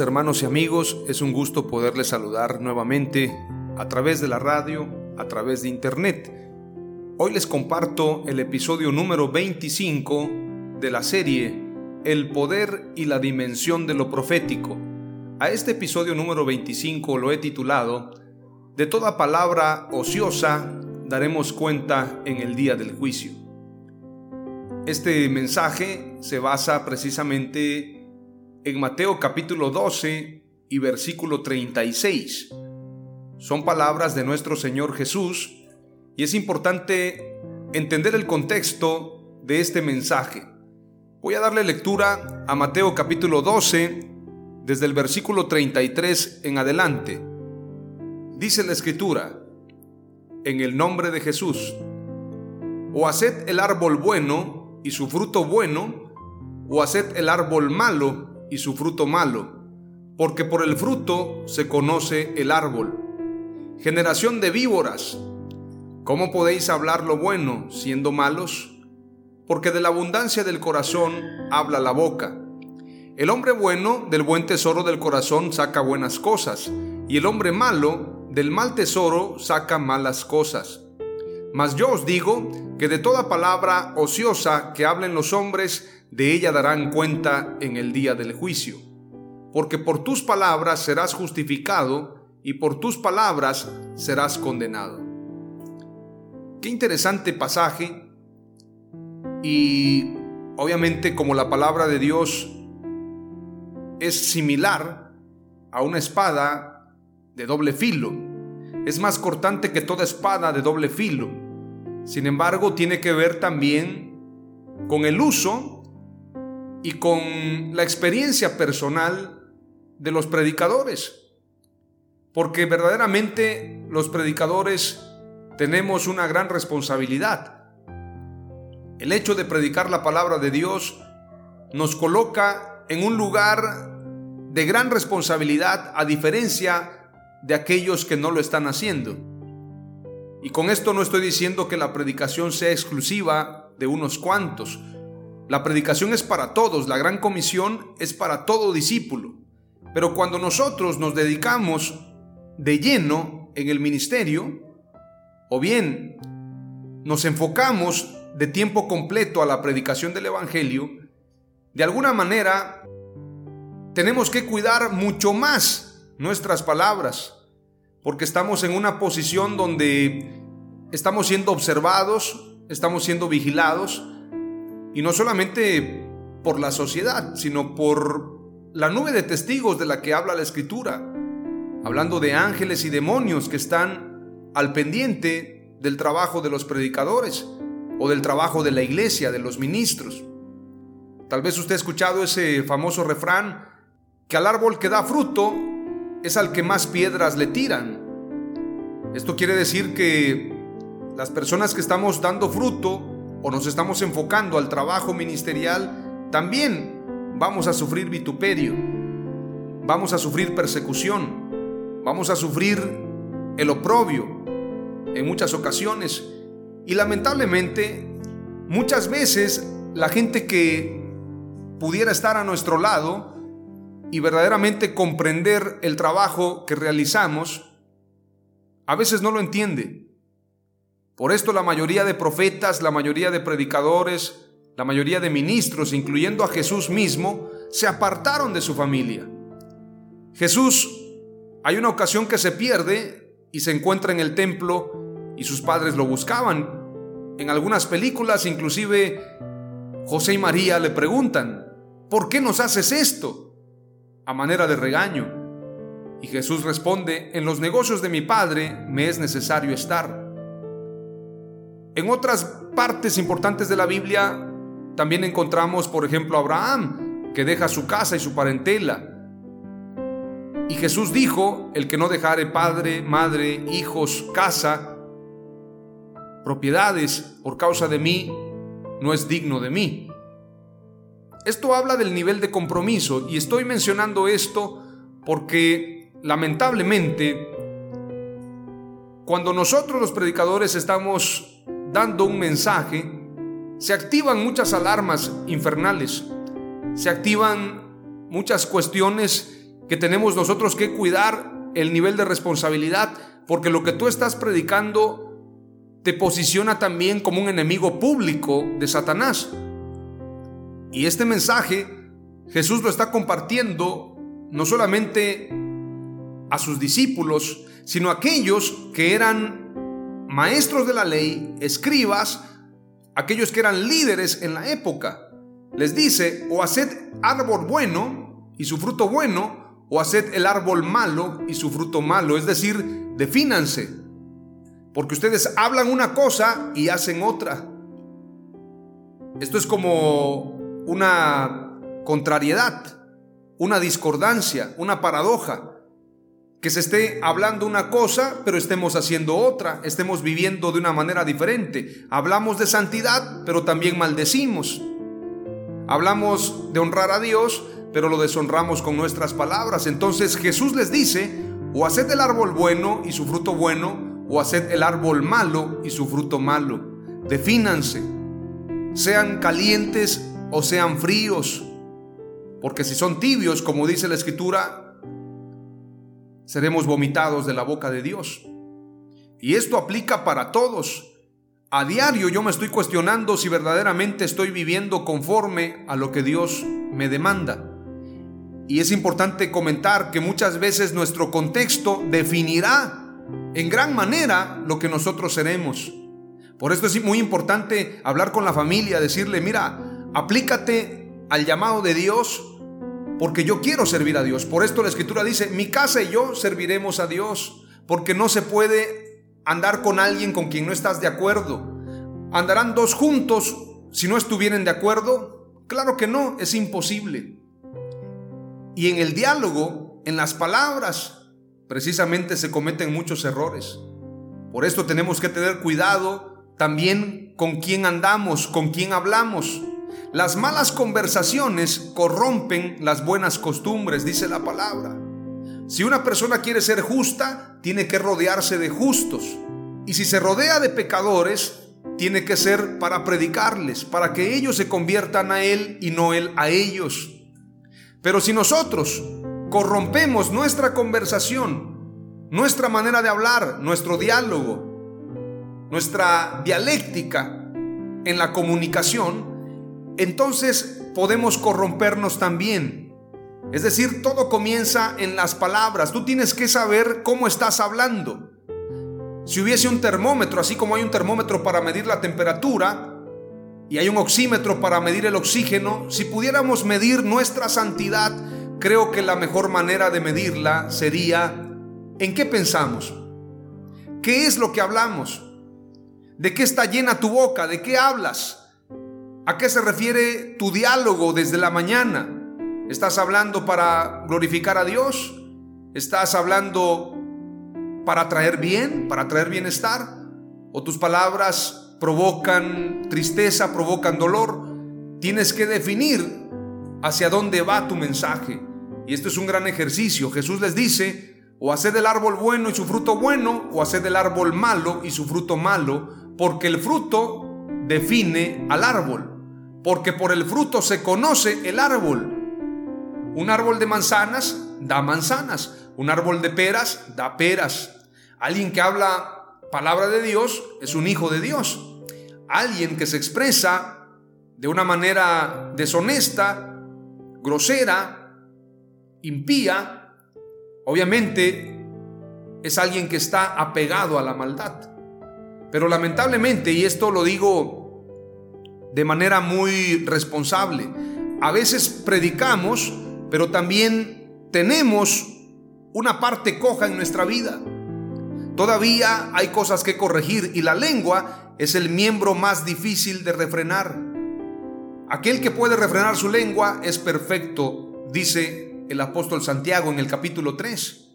Hermanos y amigos, es un gusto poderles saludar nuevamente a través de la radio, a través de internet. Hoy les comparto el episodio número 25 de la serie El poder y la dimensión de lo profético. A este episodio número 25 lo he titulado De toda palabra ociosa daremos cuenta en el día del juicio. Este mensaje se basa precisamente en Mateo capítulo 12 y versículo 36. Son palabras de nuestro Señor Jesús y es importante entender el contexto de este mensaje. Voy a darle lectura a Mateo capítulo 12 desde el versículo 33 en adelante. Dice la escritura, en el nombre de Jesús, o haced el árbol bueno y su fruto bueno, o haced el árbol malo y su fruto malo, porque por el fruto se conoce el árbol. Generación de víboras, ¿cómo podéis hablar lo bueno siendo malos? Porque de la abundancia del corazón habla la boca. El hombre bueno del buen tesoro del corazón saca buenas cosas, y el hombre malo del mal tesoro saca malas cosas. Mas yo os digo que de toda palabra ociosa que hablen los hombres, de ella darán cuenta en el día del juicio. Porque por tus palabras serás justificado y por tus palabras serás condenado. Qué interesante pasaje y obviamente como la palabra de Dios es similar a una espada de doble filo, es más cortante que toda espada de doble filo. Sin embargo, tiene que ver también con el uso y con la experiencia personal de los predicadores. Porque verdaderamente los predicadores tenemos una gran responsabilidad. El hecho de predicar la palabra de Dios nos coloca en un lugar de gran responsabilidad a diferencia de aquellos que no lo están haciendo. Y con esto no estoy diciendo que la predicación sea exclusiva de unos cuantos, la predicación es para todos, la gran comisión es para todo discípulo. Pero cuando nosotros nos dedicamos de lleno en el ministerio, o bien nos enfocamos de tiempo completo a la predicación del Evangelio, de alguna manera tenemos que cuidar mucho más nuestras palabras, porque estamos en una posición donde estamos siendo observados, estamos siendo vigilados, y no solamente por la sociedad, sino por la nube de testigos de la que habla la escritura, hablando de ángeles y demonios que están al pendiente del trabajo de los predicadores o del trabajo de la iglesia, de los ministros. Tal vez usted ha escuchado ese famoso refrán que al árbol que da fruto es al que más piedras le tiran. Esto quiere decir que las personas que estamos dando fruto o nos estamos enfocando al trabajo ministerial, también vamos a sufrir vituperio, vamos a sufrir persecución, vamos a sufrir el oprobio en muchas ocasiones. Y lamentablemente, muchas veces la gente que pudiera estar a nuestro lado y verdaderamente comprender el trabajo que realizamos, a veces no lo entiende. Por esto la mayoría de profetas, la mayoría de predicadores, la mayoría de ministros, incluyendo a Jesús mismo, se apartaron de su familia. Jesús, hay una ocasión que se pierde y se encuentra en el templo y sus padres lo buscaban. En algunas películas inclusive José y María le preguntan, ¿por qué nos haces esto? A manera de regaño. Y Jesús responde, en los negocios de mi Padre me es necesario estar. En otras partes importantes de la Biblia también encontramos, por ejemplo, a Abraham, que deja su casa y su parentela. Y Jesús dijo, el que no dejare padre, madre, hijos, casa, propiedades por causa de mí, no es digno de mí. Esto habla del nivel de compromiso y estoy mencionando esto porque lamentablemente cuando nosotros los predicadores estamos dando un mensaje, se activan muchas alarmas infernales, se activan muchas cuestiones que tenemos nosotros que cuidar el nivel de responsabilidad, porque lo que tú estás predicando te posiciona también como un enemigo público de Satanás. Y este mensaje Jesús lo está compartiendo no solamente a sus discípulos, sino a aquellos que eran maestros de la ley, escribas, aquellos que eran líderes en la época. Les dice, o haced árbol bueno y su fruto bueno, o haced el árbol malo y su fruto malo. Es decir, defínanse. Porque ustedes hablan una cosa y hacen otra. Esto es como una contrariedad, una discordancia, una paradoja. Que se esté hablando una cosa, pero estemos haciendo otra, estemos viviendo de una manera diferente. Hablamos de santidad, pero también maldecimos. Hablamos de honrar a Dios, pero lo deshonramos con nuestras palabras. Entonces Jesús les dice, o haced el árbol bueno y su fruto bueno, o haced el árbol malo y su fruto malo. Defínanse, sean calientes o sean fríos, porque si son tibios, como dice la escritura, seremos vomitados de la boca de Dios. Y esto aplica para todos. A diario yo me estoy cuestionando si verdaderamente estoy viviendo conforme a lo que Dios me demanda. Y es importante comentar que muchas veces nuestro contexto definirá en gran manera lo que nosotros seremos. Por esto es muy importante hablar con la familia, decirle, mira, aplícate al llamado de Dios porque yo quiero servir a Dios. Por esto la escritura dice, mi casa y yo serviremos a Dios, porque no se puede andar con alguien con quien no estás de acuerdo. ¿Andarán dos juntos si no estuvieran de acuerdo? Claro que no, es imposible. Y en el diálogo, en las palabras, precisamente se cometen muchos errores. Por esto tenemos que tener cuidado también con quién andamos, con quién hablamos. Las malas conversaciones corrompen las buenas costumbres, dice la palabra. Si una persona quiere ser justa, tiene que rodearse de justos. Y si se rodea de pecadores, tiene que ser para predicarles, para que ellos se conviertan a Él y no Él a ellos. Pero si nosotros corrompemos nuestra conversación, nuestra manera de hablar, nuestro diálogo, nuestra dialéctica en la comunicación, entonces podemos corrompernos también. Es decir, todo comienza en las palabras. Tú tienes que saber cómo estás hablando. Si hubiese un termómetro, así como hay un termómetro para medir la temperatura y hay un oxímetro para medir el oxígeno, si pudiéramos medir nuestra santidad, creo que la mejor manera de medirla sería en qué pensamos, qué es lo que hablamos, de qué está llena tu boca, de qué hablas, a qué se refiere tu diálogo desde la mañana. ¿Estás hablando para glorificar a Dios? ¿Estás hablando para traer bien, para traer bienestar? ¿O tus palabras provocan tristeza, provocan dolor? Tienes que definir hacia dónde va tu mensaje. Y esto es un gran ejercicio. Jesús les dice, o haced el árbol bueno y su fruto bueno, o haced el árbol malo y su fruto malo, porque el fruto define al árbol, porque por el fruto se conoce el árbol. Un árbol de manzanas da manzanas. Un árbol de peras da peras. Alguien que habla palabra de Dios es un hijo de Dios. Alguien que se expresa de una manera deshonesta, grosera, impía, obviamente es alguien que está apegado a la maldad. Pero lamentablemente, y esto lo digo de manera muy responsable, a veces predicamos, pero también tenemos una parte coja en nuestra vida. Todavía hay cosas que corregir y la lengua es el miembro más difícil de refrenar. Aquel que puede refrenar su lengua es perfecto, dice el apóstol Santiago en el capítulo 3.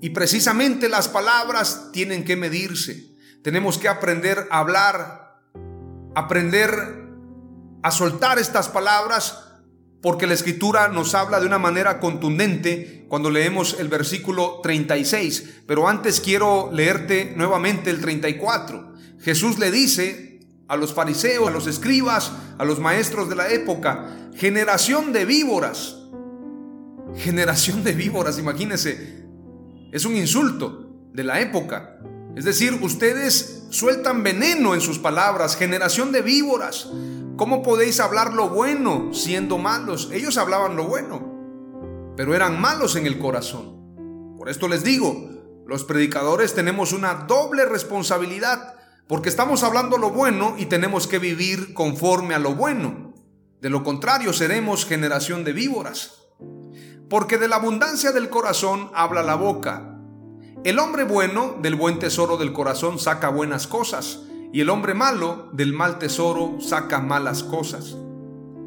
Y precisamente las palabras tienen que medirse. Tenemos que aprender a hablar, aprender a soltar estas palabras, porque la escritura nos habla de una manera contundente cuando leemos el versículo 36. Pero antes quiero leerte nuevamente el 34. Jesús le dice a los fariseos, a los escribas, a los maestros de la época, generación de víboras. Generación de víboras, imagínense. Es un insulto de la época. Es decir, ustedes sueltan veneno en sus palabras, generación de víboras. ¿Cómo podéis hablar lo bueno siendo malos? Ellos hablaban lo bueno, pero eran malos en el corazón. Por esto les digo, los predicadores tenemos una doble responsabilidad, porque estamos hablando lo bueno y tenemos que vivir conforme a lo bueno. De lo contrario, seremos generación de víboras. Porque de la abundancia del corazón habla la boca. El hombre bueno del buen tesoro del corazón saca buenas cosas, y el hombre malo del mal tesoro saca malas cosas.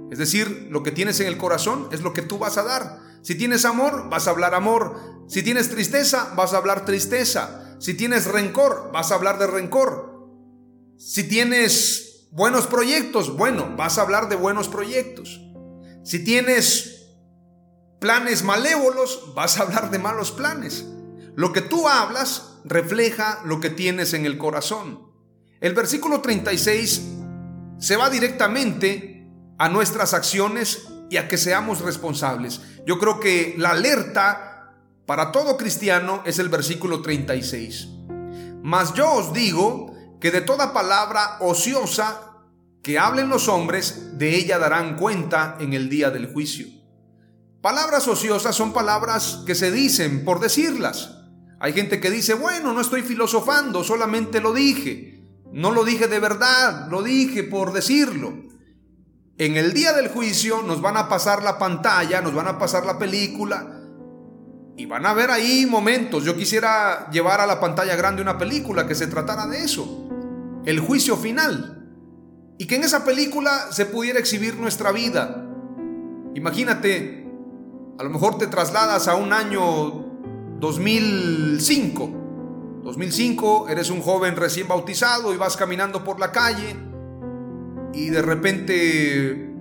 Es decir, lo que tienes en el corazón es lo que tú vas a dar. Si tienes amor, vas a hablar amor. Si tienes tristeza, vas a hablar tristeza. Si tienes rencor, vas a hablar de rencor. Si tienes buenos proyectos, bueno, vas a hablar de buenos proyectos. Si tienes planes malévolos, vas a hablar de malos planes. Lo que tú hablas refleja lo que tienes en el corazón. El versículo 36 se va directamente a nuestras acciones y a que seamos responsables. Yo creo que la alerta para todo cristiano es el versículo 36. Mas yo os digo que de toda palabra ociosa que hablen los hombres, de ella darán cuenta en el día del juicio. Palabras ociosas son palabras que se dicen por decirlas. Hay gente que dice, bueno, no estoy filosofando, solamente lo dije. No lo dije de verdad, lo dije por decirlo. En el día del juicio nos van a pasar la pantalla, nos van a pasar la película y van a ver ahí momentos. Yo quisiera llevar a la pantalla grande una película que se tratara de eso. El juicio final. Y que en esa película se pudiera exhibir nuestra vida. Imagínate, a lo mejor te trasladas a un año 2005. 2005, eres un joven recién bautizado y vas caminando por la calle y de repente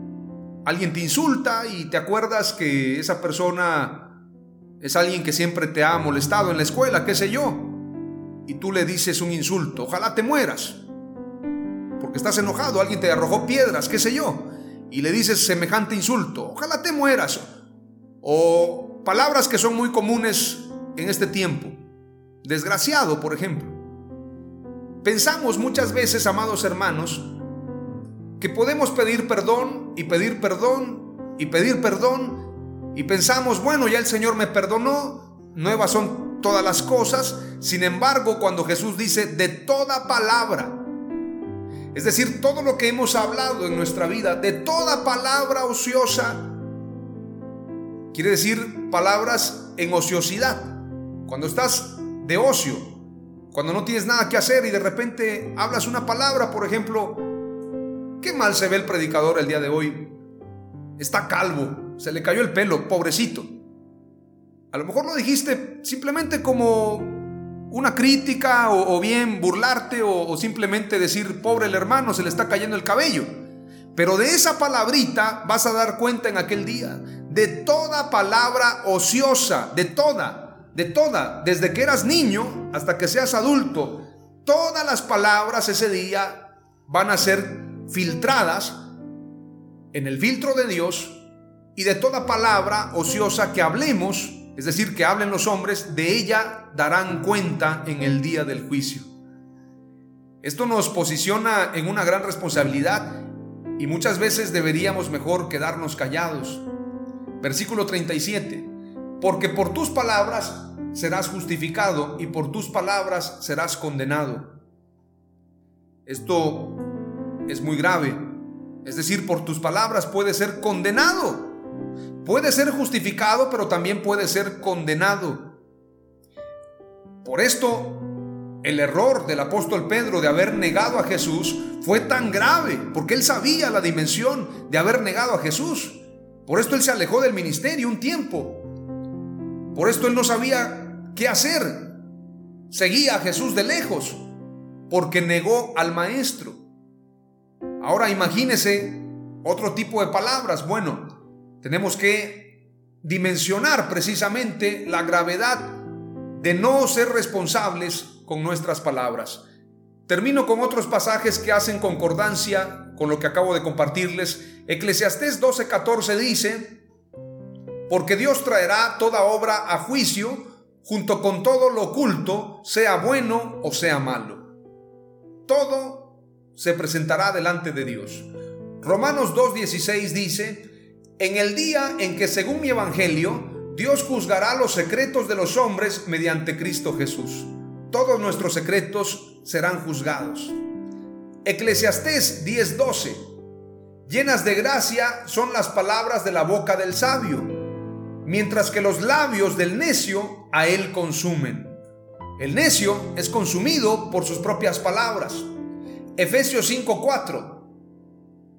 alguien te insulta y te acuerdas que esa persona es alguien que siempre te ha molestado en la escuela, qué sé yo. Y tú le dices un insulto, ojalá te mueras. Porque estás enojado, alguien te arrojó piedras, qué sé yo. Y le dices semejante insulto, ojalá te mueras. O palabras que son muy comunes en este tiempo. Desgraciado, por ejemplo. Pensamos muchas veces, amados hermanos, que podemos pedir perdón y pedir perdón y pedir perdón y pensamos, bueno, ya el Señor me perdonó, nuevas son todas las cosas. Sin embargo, cuando Jesús dice de toda palabra, es decir, todo lo que hemos hablado en nuestra vida, de toda palabra ociosa, quiere decir palabras en ociosidad. Cuando estás de ocio, cuando no tienes nada que hacer y de repente hablas una palabra, por ejemplo, qué mal se ve el predicador el día de hoy. Está calvo, se le cayó el pelo, pobrecito. A lo mejor lo dijiste simplemente como una crítica o, bien burlarte o, simplemente decir, pobre el hermano, se le está cayendo el cabello. Pero de esa palabrita vas a dar cuenta en aquel día. De toda palabra ociosa, de toda de toda, desde que eras niño hasta que seas adulto, todas las palabras ese día van a ser filtradas en el filtro de Dios y de toda palabra ociosa que hablemos, es decir, que hablen los hombres, de ella darán cuenta en el día del juicio. Esto nos posiciona en una gran responsabilidad y muchas veces deberíamos mejor quedarnos callados. Versículo 37. Porque por tus palabras serás justificado y por tus palabras serás condenado. Esto es muy grave. Es decir, por tus palabras puedes ser condenado. Puede ser justificado, pero también puede ser condenado. Por esto, el error del apóstol Pedro de haber negado a Jesús fue tan grave, porque él sabía la dimensión de haber negado a Jesús. Por esto él se alejó del ministerio un tiempo. Por esto él no sabía qué hacer. Seguía a Jesús de lejos, porque negó al maestro. Ahora imagínese otro tipo de palabras. Bueno, tenemos que dimensionar precisamente la gravedad de no ser responsables con nuestras palabras. Termino con otros pasajes que hacen concordancia con lo que acabo de compartirles. Eclesiastés 12:14 dice, porque Dios traerá toda obra a juicio junto con todo lo oculto, sea bueno o sea malo. Todo se presentará delante de Dios. Romanos 2.16 dice, en el día en que según mi evangelio, Dios juzgará los secretos de los hombres mediante Cristo Jesús. Todos nuestros secretos serán juzgados. Eclesiastés 10:12. Llenas de gracia son las palabras de la boca del sabio, mientras que los labios del necio a él consumen. El necio es consumido por sus propias palabras. Efesios 5:4.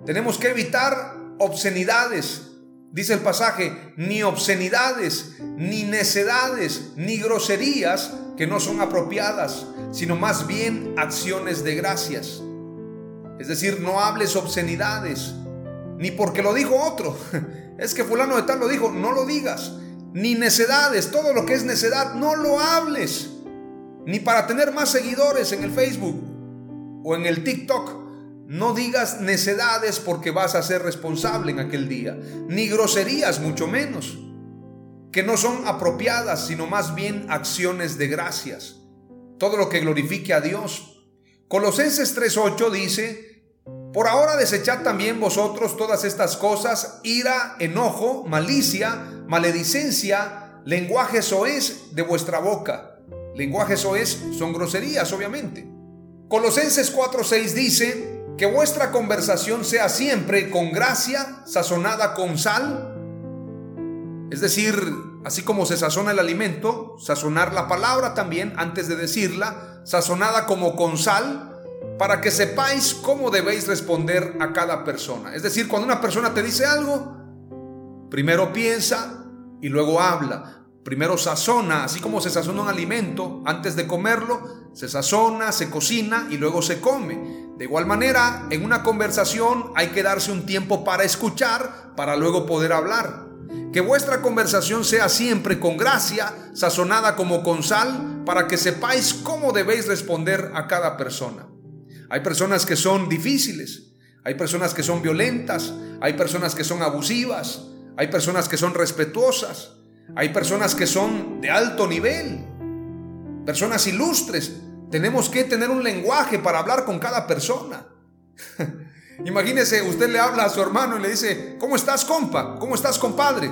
Tenemos que evitar obscenidades. Dice el pasaje, ni obscenidades, ni necedades, ni groserías que no son apropiadas, sino más bien acciones de gracias. Es decir, no hables obscenidades, ni porque lo dijo otro. Es que fulano de tal lo dijo, no lo digas. Ni necedades, todo lo que es necedad, no lo hables ni para tener más seguidores en el Facebook o en el TikTok. No digas necedades porque vas a ser responsable en aquel día, ni groserías mucho menos, que no son apropiadas, sino más bien acciones de gracias. Todo lo que glorifique a Dios. Colosenses 3:8 dice, por ahora desechad también vosotros todas estas cosas, ira, enojo, malicia, maledicencia, lenguaje soez de vuestra boca Lenguaje eso es, son groserías, obviamente. Colosenses 4:6 dice que vuestra conversación sea siempre con gracia, sazonada con sal. Es decir, así como se sazona el alimento, sazonar la palabra también antes de decirla, sazonada como con sal, para que sepáis cómo debéis responder a cada persona. Es decir, cuando una persona te dice algo, primero piensa y luego habla. Primero sazona, así como se sazona un alimento, antes de comerlo, se sazona, se cocina y luego se come. De igual manera, en una conversación hay que darse un tiempo para escuchar, para luego poder hablar. Que vuestra conversación sea siempre con gracia, sazonada como con sal, para que sepáis cómo debéis responder a cada persona. Hay personas que son difíciles, hay personas que son violentas, hay personas que son abusivas, hay personas que son respetuosas. Hay personas que son de alto nivel, personas ilustres. Tenemos que tener un lenguaje para hablar con cada persona. Imagínese, usted le habla a su hermano y le dice, ¿cómo estás, compa? ¿Cómo estás, compadre?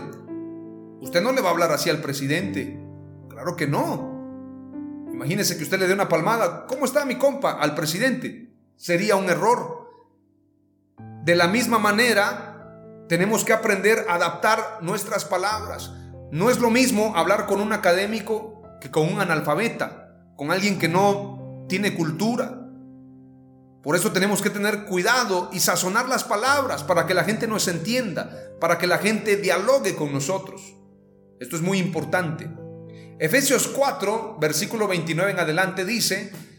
Usted no le va a hablar así al presidente. Claro que no. Imagínese que usted le dé una palmada. ¿Cómo está mi compa? Al presidente. Sería un error. De la misma manera, tenemos que aprender a adaptar nuestras palabras. No es lo mismo hablar con un académico que con un analfabeta, con alguien que no tiene cultura. Por eso tenemos que tener cuidado y sazonar las palabras para que la gente nos entienda, para que la gente dialogue con nosotros. Esto es muy importante. Efesios 4, versículo 29 en adelante dice,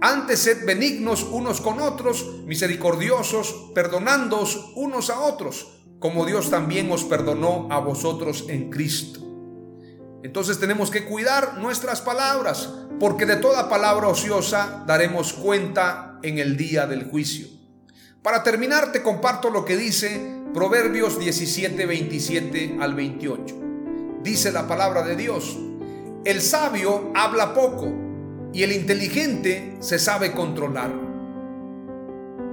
Antes sed benignos unos con otros, misericordiosos, perdonándoos unos a otros, como Dios también os perdonó a vosotros en Cristo. Entonces tenemos que cuidar nuestras palabras, porque de toda palabra ociosa daremos cuenta en el día del juicio. Para terminar, te comparto lo que dice Proverbios 17, 27 al 28. Dice la palabra de Dios, el sabio habla poco y el inteligente se sabe controlar.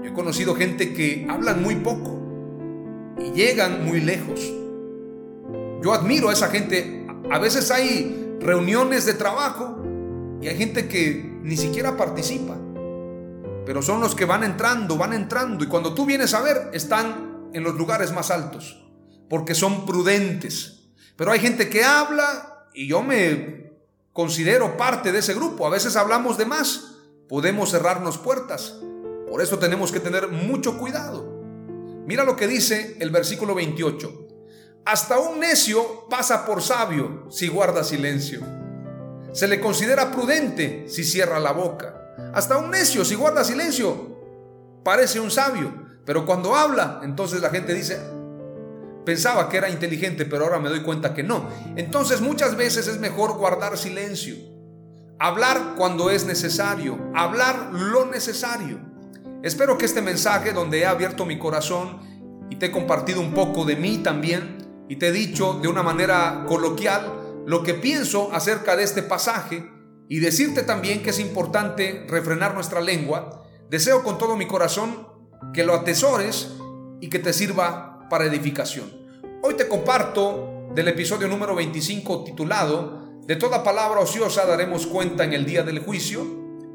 Yo he conocido gente que hablan muy poco y llegan muy lejos. Yo admiro a esa gente. A veces hay reuniones de trabajo y hay gente que ni siquiera participa. Pero son los que van entrando, van entrando. Y cuando tú vienes a ver, están en los lugares más altos. Porque son prudentes. Pero hay gente que habla y yo me considero parte de ese grupo. A veces hablamos de más, podemos cerrarnos puertas. Por eso tenemos que tener mucho cuidado. Mira lo que dice el versículo 28. Hasta un necio pasa por sabio si guarda silencio. Se le considera prudente si cierra la boca. Hasta un necio si guarda silencio parece un sabio. Pero cuando habla, entonces la gente dice, Pensaba que era inteligente, pero ahora me doy cuenta que no. Entonces muchas veces es mejor guardar silencio. Hablar cuando es necesario. Hablar lo necesario. Espero que este mensaje donde he abierto mi corazón y te he compartido un poco de mí también y te he dicho de una manera coloquial lo que pienso acerca de este pasaje y decirte también que es importante refrenar nuestra lengua, deseo con todo mi corazón que lo atesores y que te sirva para edificación. Hoy te comparto del episodio número 25 titulado De toda palabra ociosa daremos cuenta en el día del juicio.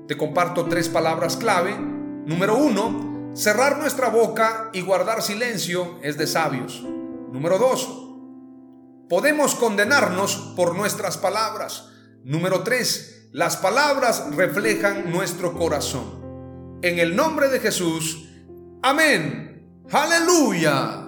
Te comparto tres palabras clave. Número uno, cerrar nuestra boca y guardar silencio es de sabios. Número dos, podemos condenarnos por nuestras palabras. Número tres, las palabras reflejan nuestro corazón. En el nombre de Jesús, amén. Aleluya.